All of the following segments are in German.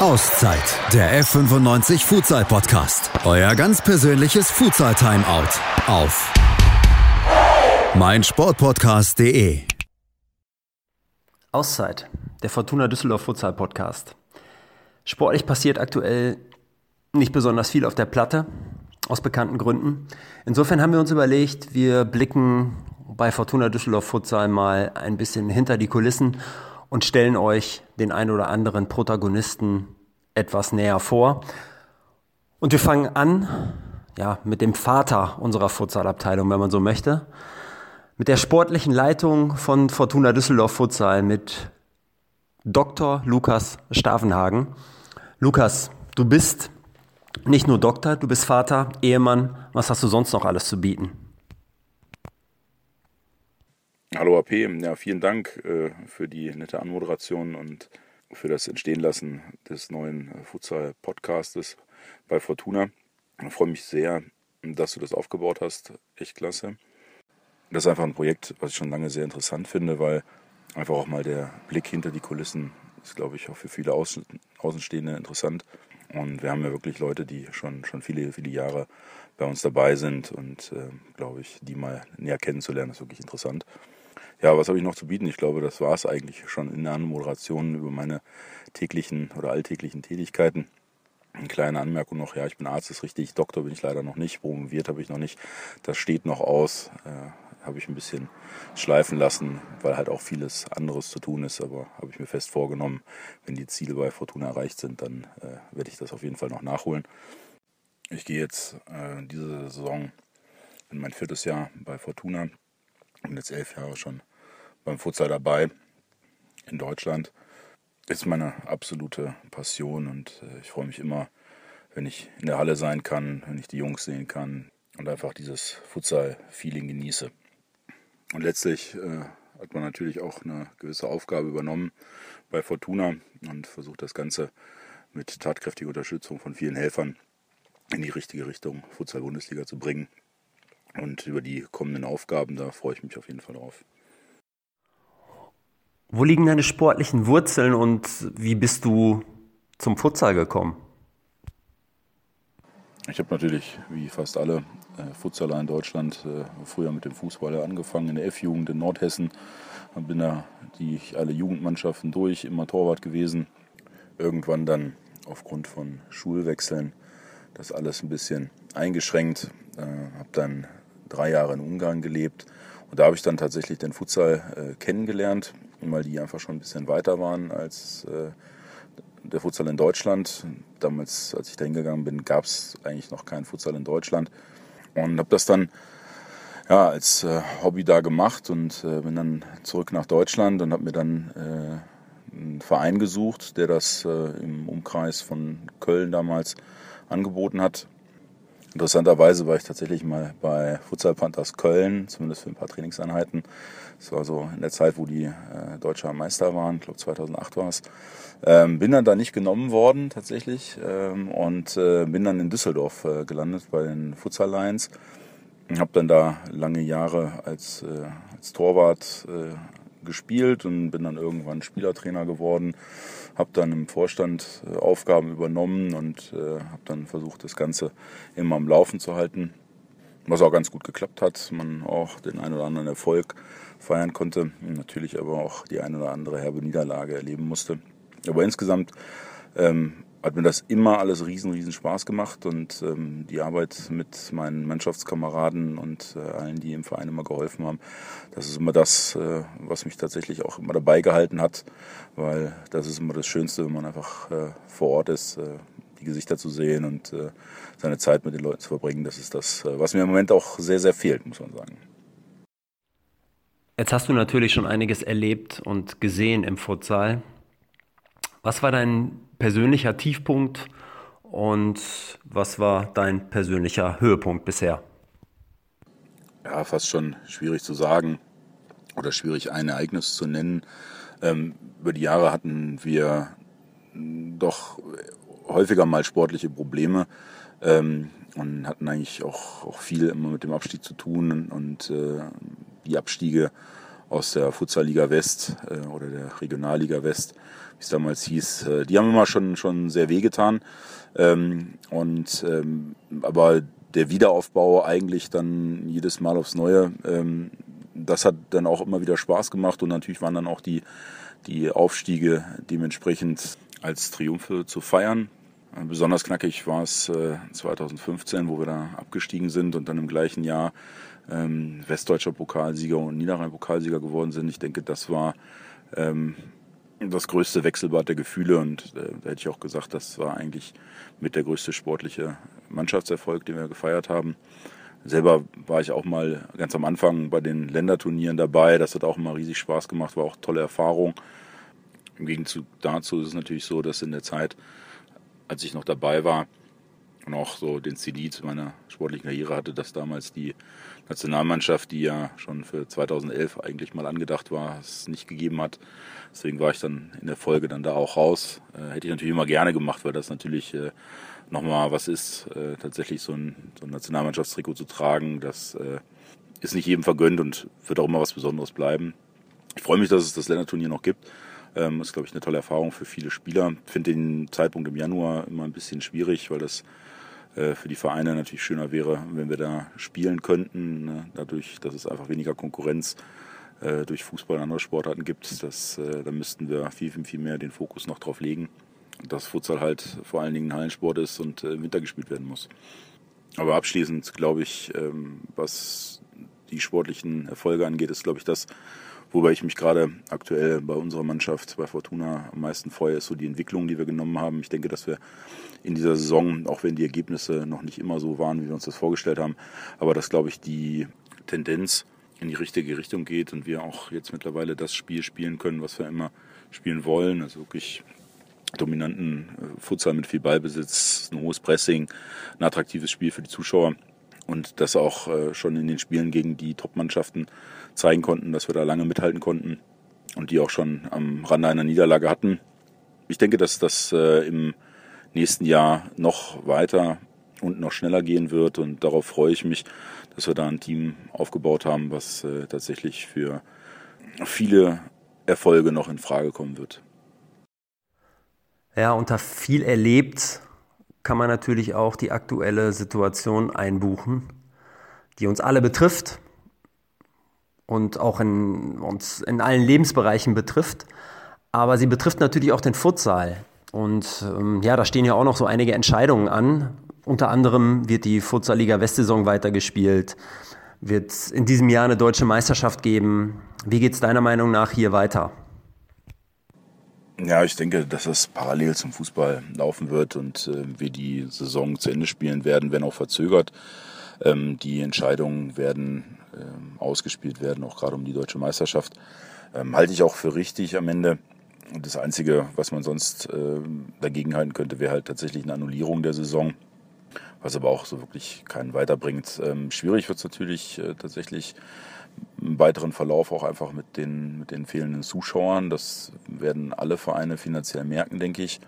Auszeit, der F95 Futsal Podcast. Euer ganz persönliches Futsal Timeout auf meinsportpodcast.de. Auszeit, der Fortuna Düsseldorf Futsal Podcast. Sportlich passiert aktuell nicht besonders viel auf der Platte, aus bekannten Gründen. Insofern haben wir uns überlegt, wir blicken bei Fortuna Düsseldorf Futsal mal ein bisschen hinter die Kulissen und stellen euch den ein oder anderen Protagonisten etwas näher vor. Und wir fangen an, ja, mit dem Vater unserer Futsalabteilung, wenn man so möchte, mit der sportlichen Leitung von Fortuna Düsseldorf Futsal, mit Dr. Lukas Stavenhagen. Lukas, du bist nicht nur Doktor, du bist Vater, Ehemann. Was hast du sonst noch alles zu bieten? Hallo AP, ja, vielen Dank äh, für die nette Anmoderation und für das Entstehenlassen des neuen äh, Futsal-Podcastes bei Fortuna. Ich freue mich sehr, dass du das aufgebaut hast. Echt klasse. Das ist einfach ein Projekt, was ich schon lange sehr interessant finde, weil einfach auch mal der Blick hinter die Kulissen ist, glaube ich, auch für viele Außen Außenstehende interessant. Und wir haben ja wirklich Leute, die schon, schon viele, viele Jahre bei uns dabei sind und äh, glaube ich, die mal näher kennenzulernen, ist wirklich interessant. Ja, was habe ich noch zu bieten? Ich glaube, das war es eigentlich schon in der Moderation über meine täglichen oder alltäglichen Tätigkeiten. Eine kleine Anmerkung noch, ja, ich bin Arzt, ist richtig, Doktor bin ich leider noch nicht, promoviert habe ich noch nicht. Das steht noch aus, äh, habe ich ein bisschen schleifen lassen, weil halt auch vieles anderes zu tun ist, aber habe ich mir fest vorgenommen, wenn die Ziele bei Fortuna erreicht sind, dann äh, werde ich das auf jeden Fall noch nachholen. Ich gehe jetzt äh, diese Saison in mein viertes Jahr bei Fortuna, bin jetzt elf Jahre schon beim Futsal dabei in Deutschland. Ist meine absolute Passion und äh, ich freue mich immer, wenn ich in der Halle sein kann, wenn ich die Jungs sehen kann und einfach dieses Futsal-Feeling genieße. Und letztlich äh, hat man natürlich auch eine gewisse Aufgabe übernommen bei Fortuna und versucht das Ganze mit tatkräftiger Unterstützung von vielen Helfern in die richtige Richtung Futsal-Bundesliga zu bringen. Und über die kommenden Aufgaben, da freue ich mich auf jeden Fall drauf. Wo liegen deine sportlichen Wurzeln und wie bist du zum Futsal gekommen? Ich habe natürlich, wie fast alle äh, Futsaler in Deutschland, äh, früher mit dem Fußball angefangen in der F-Jugend in Nordhessen. Dann bin da die alle Jugendmannschaften durch, immer Torwart gewesen. Irgendwann dann aufgrund von Schulwechseln das alles ein bisschen eingeschränkt. Äh, habe dann drei Jahre in Ungarn gelebt und da habe ich dann tatsächlich den Futsal äh, kennengelernt weil die einfach schon ein bisschen weiter waren als äh, der Futsal in Deutschland. Damals, als ich da hingegangen bin, gab es eigentlich noch keinen Futsal in Deutschland. Und habe das dann ja, als äh, Hobby da gemacht und äh, bin dann zurück nach Deutschland und habe mir dann äh, einen Verein gesucht, der das äh, im Umkreis von Köln damals angeboten hat. Interessanterweise war ich tatsächlich mal bei Futsal Panthers Köln, zumindest für ein paar Trainingseinheiten. Das war so in der Zeit, wo die äh, deutscher Meister waren, ich glaube 2008 war es. Ähm, bin dann da nicht genommen worden tatsächlich ähm, und äh, bin dann in Düsseldorf äh, gelandet bei den Futsal Lions. Habe dann da lange Jahre als, äh, als Torwart äh, gespielt und bin dann irgendwann Spielertrainer geworden. Habe dann im Vorstand äh, Aufgaben übernommen und habe dann versucht, das Ganze immer am Laufen zu halten. Was auch ganz gut geklappt hat, man auch den einen oder anderen Erfolg feiern konnte, natürlich aber auch die eine oder andere herbe Niederlage erleben musste. Aber insgesamt ähm, hat mir das immer alles riesen, riesen Spaß gemacht und ähm, die Arbeit mit meinen Mannschaftskameraden und äh, allen, die im Verein immer geholfen haben, das ist immer das, äh, was mich tatsächlich auch immer dabei gehalten hat, weil das ist immer das Schönste, wenn man einfach äh, vor Ort ist, äh, die Gesichter zu sehen und äh, seine Zeit mit den Leuten zu verbringen. Das ist das, äh, was mir im Moment auch sehr, sehr fehlt, muss man sagen. Jetzt hast du natürlich schon einiges erlebt und gesehen im Futsal. Was war dein persönlicher Tiefpunkt und was war dein persönlicher Höhepunkt bisher? Ja, fast schon schwierig zu sagen oder schwierig ein Ereignis zu nennen. Ähm, über die Jahre hatten wir doch häufiger mal sportliche Probleme ähm, und hatten eigentlich auch, auch viel immer mit dem Abstieg zu tun und äh, die Abstiege aus der Futsalliga West äh, oder der Regionalliga West wie es damals hieß, äh, die haben immer schon, schon sehr wehgetan. Ähm, und, ähm, aber der Wiederaufbau eigentlich dann jedes Mal aufs Neue, ähm, das hat dann auch immer wieder Spaß gemacht und natürlich waren dann auch die, die Aufstiege dementsprechend als Triumphe zu feiern. Besonders knackig war es äh, 2015, wo wir da abgestiegen sind und dann im gleichen Jahr ähm, westdeutscher Pokalsieger und Niederrhein-Pokalsieger geworden sind. Ich denke, das war ähm, das größte Wechselbad der Gefühle und äh, da hätte ich auch gesagt, das war eigentlich mit der größte sportliche Mannschaftserfolg, den wir gefeiert haben. Selber war ich auch mal ganz am Anfang bei den Länderturnieren dabei. Das hat auch immer riesig Spaß gemacht, war auch tolle Erfahrung. Im Gegenzug dazu ist es natürlich so, dass in der Zeit, als ich noch dabei war auch so den Zenit meiner sportlichen Karriere hatte, dass damals die Nationalmannschaft, die ja schon für 2011 eigentlich mal angedacht war, es nicht gegeben hat. Deswegen war ich dann in der Folge dann da auch raus. Äh, hätte ich natürlich immer gerne gemacht, weil das natürlich äh, nochmal was ist, äh, tatsächlich so ein, so ein Nationalmannschaftstrikot zu tragen. Das äh, ist nicht jedem vergönnt und wird auch immer was Besonderes bleiben. Ich freue mich, dass es das Länderturnier noch gibt. Ähm, ist, glaube ich, eine tolle Erfahrung für viele Spieler. Ich finde den Zeitpunkt im Januar immer ein bisschen schwierig, weil das für die Vereine natürlich schöner wäre, wenn wir da spielen könnten. Ne? Dadurch, dass es einfach weniger Konkurrenz äh, durch Fußball und andere Sportarten gibt, das, äh, da müssten wir viel, viel, viel mehr den Fokus noch drauf legen, dass Futsal halt vor allen Dingen ein Hallensport ist und im Winter gespielt werden muss. Aber abschließend glaube ich, ähm, was die sportlichen Erfolge angeht, ist glaube ich das, Wobei ich mich gerade aktuell bei unserer Mannschaft, bei Fortuna, am meisten freue, ist so die Entwicklung, die wir genommen haben. Ich denke, dass wir in dieser Saison, auch wenn die Ergebnisse noch nicht immer so waren, wie wir uns das vorgestellt haben, aber dass, glaube ich, die Tendenz in die richtige Richtung geht und wir auch jetzt mittlerweile das Spiel spielen können, was wir immer spielen wollen. Also wirklich dominanten äh, Futsal mit viel Ballbesitz, ein hohes Pressing, ein attraktives Spiel für die Zuschauer und das auch äh, schon in den Spielen gegen die Top-Mannschaften zeigen konnten, dass wir da lange mithalten konnten und die auch schon am Rande einer Niederlage hatten. Ich denke, dass das äh, im nächsten Jahr noch weiter und noch schneller gehen wird und darauf freue ich mich, dass wir da ein Team aufgebaut haben, was äh, tatsächlich für viele Erfolge noch in Frage kommen wird. Ja, unter viel erlebt kann man natürlich auch die aktuelle Situation einbuchen, die uns alle betrifft und auch in, uns in allen Lebensbereichen betrifft. Aber sie betrifft natürlich auch den Futsal. Und ähm, ja, da stehen ja auch noch so einige Entscheidungen an. Unter anderem wird die Futsal-Liga Westsaison weitergespielt. Wird in diesem Jahr eine deutsche Meisterschaft geben. Wie geht es deiner Meinung nach hier weiter? Ja, ich denke, dass es parallel zum Fußball laufen wird und äh, wir die Saison zu Ende spielen werden, wenn auch verzögert. Ähm, die Entscheidungen werden ähm, ausgespielt werden, auch gerade um die deutsche Meisterschaft. Ähm, halte ich auch für richtig am Ende. Das Einzige, was man sonst äh, dagegen halten könnte, wäre halt tatsächlich eine Annullierung der Saison, was aber auch so wirklich keinen weiterbringt. Ähm, schwierig wird es natürlich äh, tatsächlich im weiteren Verlauf auch einfach mit den, mit den fehlenden Zuschauern. Das werden alle Vereine finanziell merken, denke ich.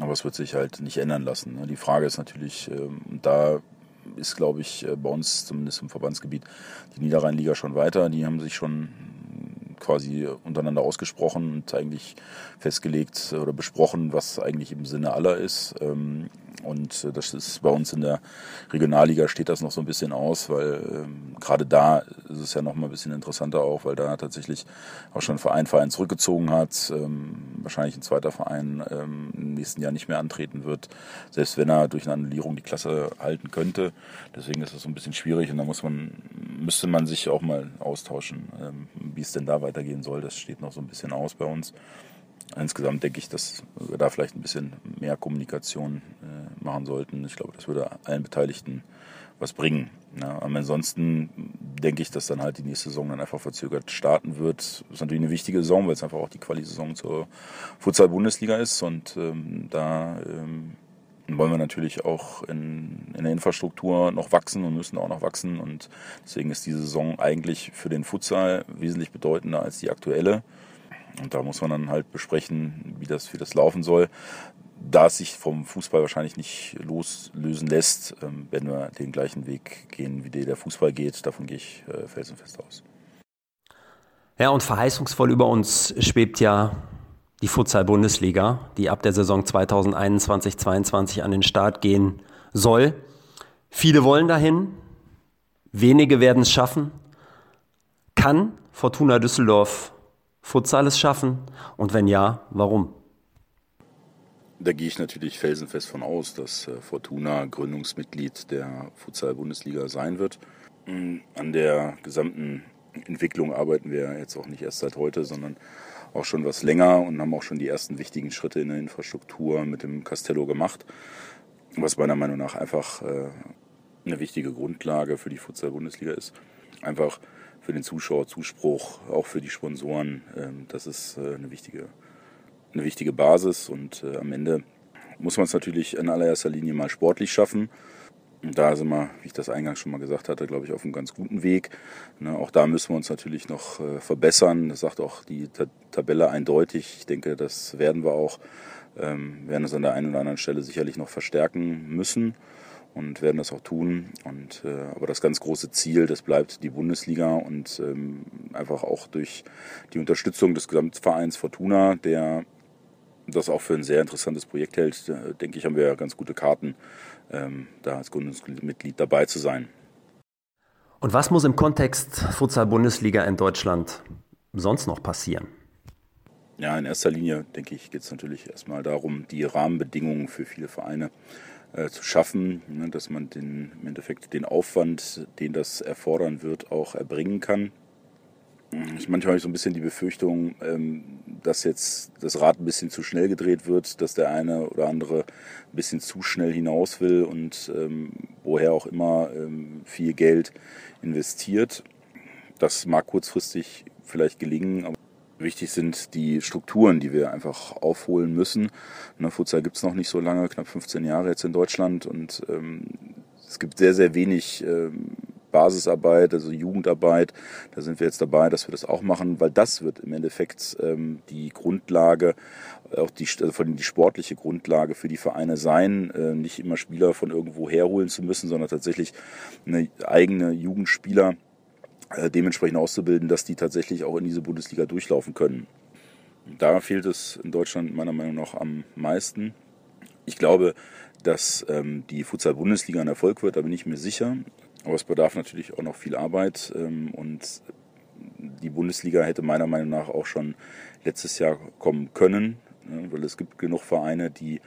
Aber es wird sich halt nicht ändern lassen. Ne? Die Frage ist natürlich, ähm, da ist, glaube ich, äh, bei uns zumindest im Verbandsgebiet die Niederrheinliga schon weiter. Die haben sich schon quasi untereinander ausgesprochen und eigentlich festgelegt oder besprochen, was eigentlich im Sinne aller ist. Und äh, das ist bei uns in der Regionalliga steht das noch so ein bisschen aus, weil ähm, gerade da ist es ja noch mal ein bisschen interessanter auch, weil da tatsächlich auch schon ein Verein Verein zurückgezogen hat, ähm, wahrscheinlich ein zweiter Verein ähm, im nächsten Jahr nicht mehr antreten wird, selbst wenn er durch eine Annullierung die Klasse halten könnte. Deswegen ist das so ein bisschen schwierig und da muss man, müsste man sich auch mal austauschen, ähm, wie es denn da weitergehen soll. Das steht noch so ein bisschen aus bei uns insgesamt denke ich, dass wir da vielleicht ein bisschen mehr Kommunikation äh, machen sollten. Ich glaube, das würde allen Beteiligten was bringen. Ja, aber ansonsten denke ich, dass dann halt die nächste Saison dann einfach verzögert starten wird. Das ist natürlich eine wichtige Saison, weil es einfach auch die Quali-Saison zur Futsal-Bundesliga ist und ähm, da ähm, wollen wir natürlich auch in, in, der Infrastruktur noch wachsen und müssen auch noch wachsen und deswegen ist diese Saison eigentlich für den Futsal wesentlich bedeutender als die aktuelle. Und da muss man dann halt besprechen, wie das, wie das laufen soll. Da es sich vom Fußball wahrscheinlich nicht loslösen lässt, ähm, werden wir den gleichen Weg gehen, wie der Fußball geht. Davon gehe ich äh, felsenfest aus. Ja, und verheißungsvoll über uns schwebt ja die Futsal-Bundesliga, die ab der Saison 2021-22 an den Start gehen soll. Viele wollen dahin, wenige werden es schaffen. Kann Fortuna Düsseldorf Futsal es schaffen? Und wenn ja, warum? Da gehe ich natürlich felsenfest von aus, dass äh, Fortuna Gründungsmitglied der Futsal-Bundesliga sein wird. Mm, an der gesamten Entwicklung arbeiten wir jetzt auch nicht erst seit heute, sondern auch schon was länger und haben auch schon die ersten wichtigen Schritte in der Infrastruktur mit dem Castello gemacht, was meiner Meinung nach einfach äh, eine wichtige Grundlage für die Futsal-Bundesliga ist. Einfach für den Zuschauerzuspruch, auch für die Sponsoren. Ähm, das ist äh, eine wichtige, eine wichtige Basis und äh, am Ende muss man es natürlich in allererster Linie mal sportlich schaffen. Und da sind wir, wie ich das eingangs schon mal gesagt hatte, glaube ich, auf einem ganz guten Weg. Ne, auch da müssen wir uns natürlich noch äh, verbessern. Das sagt auch die Ta Tabelle eindeutig. Ich denke, das werden wir auch. Ähm, werden es an der einen oder anderen Stelle sicherlich noch verstärken müssen und werden das auch tun. Und, äh, aber das ganz große Ziel, das bleibt die Bundesliga und ähm, einfach auch durch die Unterstützung des Gesamtvereins Fortuna, der das auch für ein sehr interessantes Projekt hält, äh, denke ich, haben wir ganz gute Karten, ähm, da als Gründungsmitglied dabei zu sein. Und was muss im Kontext Futsal-Bundesliga in Deutschland sonst noch passieren? Ja, in erster Linie, denke ich, geht es natürlich erstmal darum, die Rahmenbedingungen für viele Vereine zu schaffen, ne, dass man den, im Endeffekt den Aufwand, den das erfordern wird, auch erbringen kann. Ich manchmal habe ich so ein bisschen die Befürchtung, ähm, dass jetzt das Rad ein bisschen zu schnell gedreht wird, dass der eine oder andere ein bisschen zu schnell hinaus will und ähm, woher auch immer ähm, viel Geld investiert. Das mag kurzfristig vielleicht gelingen, aber wichtig sind die Strukturen, die wir einfach aufholen müssen. Ne, Futsal gibt es noch nicht so lange, knapp 15 Jahre jetzt in Deutschland und es gibt sehr, sehr wenig Basisarbeit, also Jugendarbeit. Da sind wir jetzt dabei, dass wir das auch machen, weil das wird im Endeffekt ähm, die Grundlage, auch die, also von die sportliche Grundlage für die Vereine sein, äh, nicht immer Spieler von irgendwo herholen zu müssen, sondern tatsächlich eine eigene Jugendspieler äh, dementsprechend auszubilden, dass die tatsächlich auch in diese Bundesliga durchlaufen können. Da fehlt es in Deutschland meiner Meinung nach am meisten. Ich glaube, dass ähm, die Futsal-Bundesliga ein Erfolg wird, da bin ich mir sicher. Aber es bedarf natürlich auch noch viel Arbeit ähm, und die Bundesliga hätte meiner Meinung nach auch schon letztes Jahr kommen können, ne, weil es gibt genug Vereine, die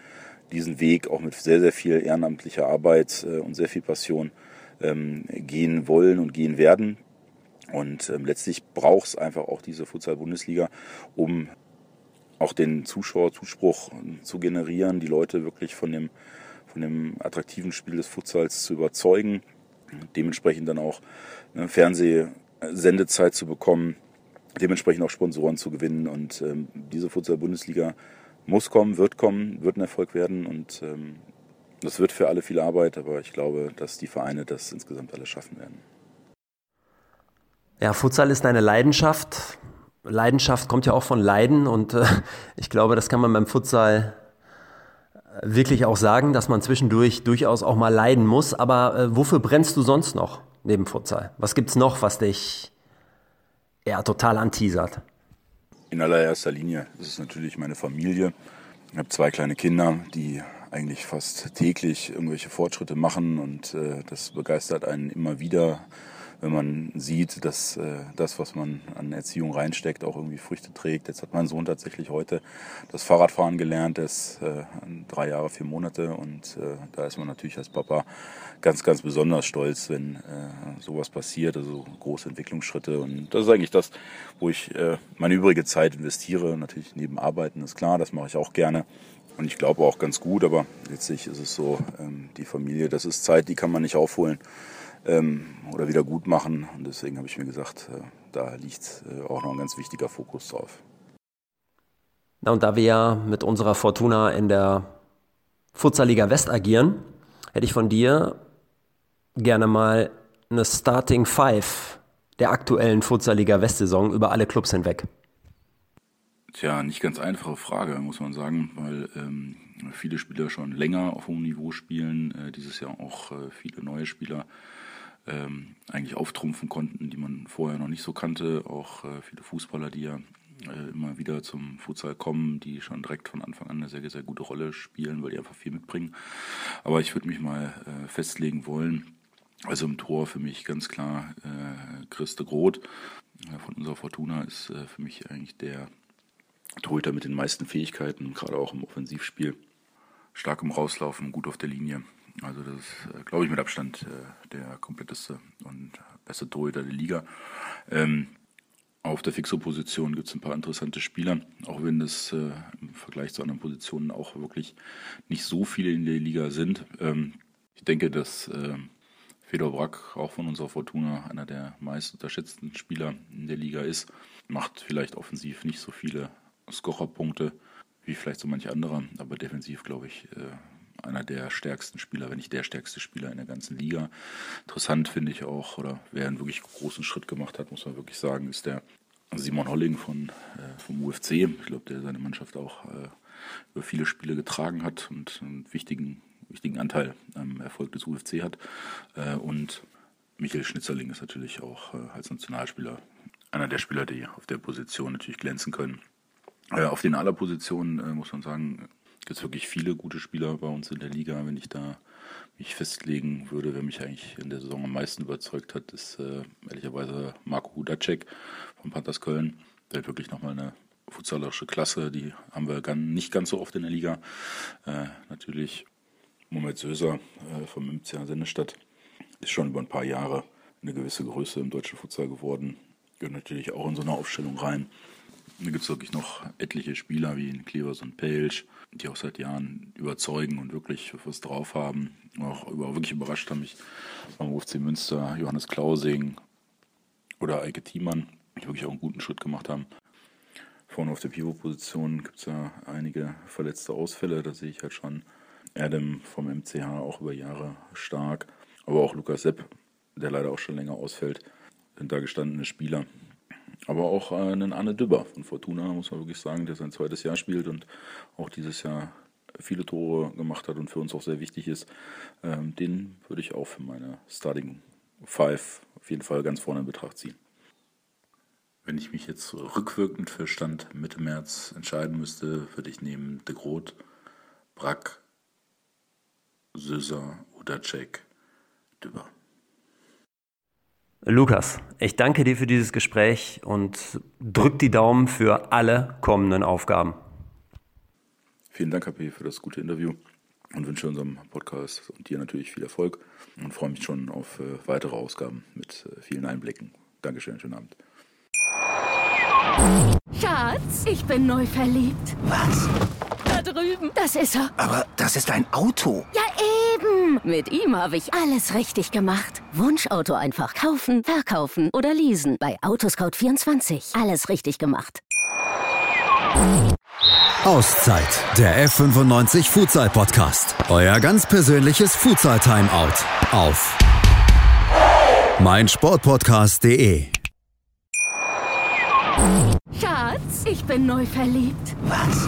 diesen Weg auch mit sehr, sehr viel ehrenamtlicher Arbeit äh, und sehr viel Passion ähm, gehen wollen und gehen werden. Und ähm, letztlich braucht es einfach auch diese Futsal-Bundesliga, um auch den Zuschauerzuspruch zu generieren, die Leute wirklich von dem, von dem attraktiven Spiel des Futsals zu überzeugen dementsprechend dann auch ne, Fernsehsendezeit zu bekommen, dementsprechend auch Sponsoren zu gewinnen. Und ähm, diese Futsal-Bundesliga muss kommen, wird kommen, wird ein Erfolg werden und ähm, das wird für alle viel Arbeit, aber ich glaube, dass die Vereine das insgesamt alle schaffen werden. Ja, Futsal ist eine Leidenschaft. Leidenschaft kommt ja auch von Leiden und äh, ich glaube, das kann man beim Futsal wirklich auch sagen, dass man zwischendurch durchaus auch mal leiden muss. Aber äh, wofür brennst du sonst noch neben Futsal? Was gibt's noch, was dich ja total anteasert? In allererster Linie ist es natürlich meine Familie. Ich habe zwei kleine Kinder, die eigentlich fast täglich irgendwelche Fortschritte machen und äh, das begeistert einen immer wieder wenn man sieht, dass äh, das, was man an Erziehung reinsteckt, auch irgendwie Früchte trägt. Jetzt hat mein Sohn tatsächlich heute das Fahrradfahren gelernt, der ist äh, drei Jahre, vier Monate. Und äh, da ist man natürlich als Papa ganz, ganz besonders stolz, wenn äh, sowas passiert, also große Entwicklungsschritte. Und das ist eigentlich das, wo ich äh, meine übrige Zeit investiere. Natürlich neben Arbeiten ist klar, das mache ich auch gerne. Und ich glaube auch ganz gut, aber letztlich ist es so, ähm, die Familie, das ist Zeit, die kann man nicht aufholen ähm, oder wieder gut machen. Und deswegen habe ich mir gesagt, äh, da liegt äh, auch noch ein ganz wichtiger Fokus drauf. Na, und da wir ja mit unserer Fortuna in der Futsalliga West agieren, hätte ich von dir gerne mal eine Starting Five der aktuellen Futsalliga West-Saison über alle Clubs hinweg. Tja, nicht ganz einfache Frage, muss man sagen, weil ähm, viele Spieler schon länger auf hohem Niveau spielen, äh, dieses Jahr auch äh, viele neue Spieler ähm, eigentlich auftrumpfen konnten, die man vorher noch nicht so kannte. Auch äh, viele Fußballer, die ja äh, immer wieder zum Futsal kommen, die schon direkt von Anfang an eine sehr, sehr gute Rolle spielen, weil die einfach viel mitbringen. Aber ich würde mich mal äh, festlegen wollen. Also im Tor für mich ganz klar äh, Christe Groth von unserer Fortuna ist äh, für mich eigentlich der Torhüter mit den meisten Fähigkeiten, gerade auch im Offensivspiel. Stark im Rauslaufen, gut auf der Linie. Also das ist, äh, glaube ich, mit Abstand äh, der kompletteste und beste Torhüter der Liga. Ähm, auf der Fixo-Position gibt es ein paar interessante Spieler, auch wenn das äh, im Vergleich zu anderen Positionen auch wirklich nicht so viele in der Liga sind. Ähm, ich denke, dass Fedor Brack, auch von unserer Fortuna, einer der meist unterschätzten Spieler in der Liga ist. Macht vielleicht offensiv nicht so viele Scorerpunkte wie vielleicht so manche andere, aber defensiv, glaube ich, äh, einer der stärksten Spieler, wenn nicht der stärkste Spieler in der ganzen Liga. Interessant finde ich auch, oder wer einen wirklich großen Schritt gemacht hat, muss man wirklich sagen, ist der Simon Holling von, äh, vom UFC. Ich glaube, der seine Mannschaft auch äh, über viele Spiele getragen hat und einen wichtigen, wichtigen Anteil am Erfolg des UFC hat. Äh, und Michael Schnitzerling ist natürlich auch äh, als Nationalspieler einer der Spieler, die auf der Position natürlich glänzen können. Äh, auf den aller Positionen äh, muss man sagen, gibt wirklich viele gute Spieler bei uns in der Liga. Wenn ich da mich festlegen würde, wer mich eigentlich in der Saison am meisten überzeugt hat, ist äh, ehrlicherweise Marco Hudacek von Panthers Köln. Der hat wirklich nochmal eine futsalerische Klasse, die haben wir gan nicht ganz so oft in der Liga. Äh, natürlich Moment Söser äh, vom MCA Sennestadt ist schon über ein paar Jahre eine gewisse Größe im deutschen Futsal geworden. Gehört natürlich auch in so eine Aufstellung rein. Da gibt es wirklich noch etliche Spieler wie Klevers und Pelsch, die auch seit Jahren überzeugen und wirklich was drauf haben. Auch über, wirklich überrascht haben mich beim UFC Münster Johannes Klausing oder Eike Thiemann, die wirklich auch einen guten Schritt gemacht haben. Vorne auf der Pivot-Position gibt es ja einige verletzte Ausfälle. Da sehe ich halt schon Adam vom MCH auch über Jahre stark. Aber auch Lukas Sepp, der leider auch schon länger ausfällt, sind da gestandene Spieler. Aber auch äh, einen Arne Dübber von Fortuna, muss man wirklich sagen, der sein zweites Jahr spielt und auch dieses Jahr viele Tore gemacht hat und für uns auch sehr wichtig ist. Ähm, den würde ich auch für meine Starting Five auf jeden Fall ganz vorne in Betracht ziehen. Wenn ich mich jetzt rückwirkend für Stand Mitte März entscheiden müsste, würde ich nehmen De Groot, Brack, Söser oder Jack Dübber. Lukas, ich danke dir für dieses Gespräch und drück die Daumen für alle kommenden Aufgaben. Vielen Dank, HP, für das gute Interview und wünsche unserem Podcast und dir natürlich viel Erfolg und freue mich schon auf äh, weitere Ausgaben mit äh, vielen Einblicken. Dankeschön, schönen Abend. Schatz, ich bin neu verliebt. Was? Da drüben. Das ist er. Aber das ist ein Auto. Ja, eben. Mit ihm habe ich alles richtig gemacht. Wunschauto einfach kaufen, verkaufen oder leasen. Bei Autoscout24. Alles richtig gemacht. Auszeit, der F95 Futsal Podcast. Euer ganz persönliches Futsal Timeout auf meinsportpodcast.de. Schatz, ich bin neu verliebt. Was?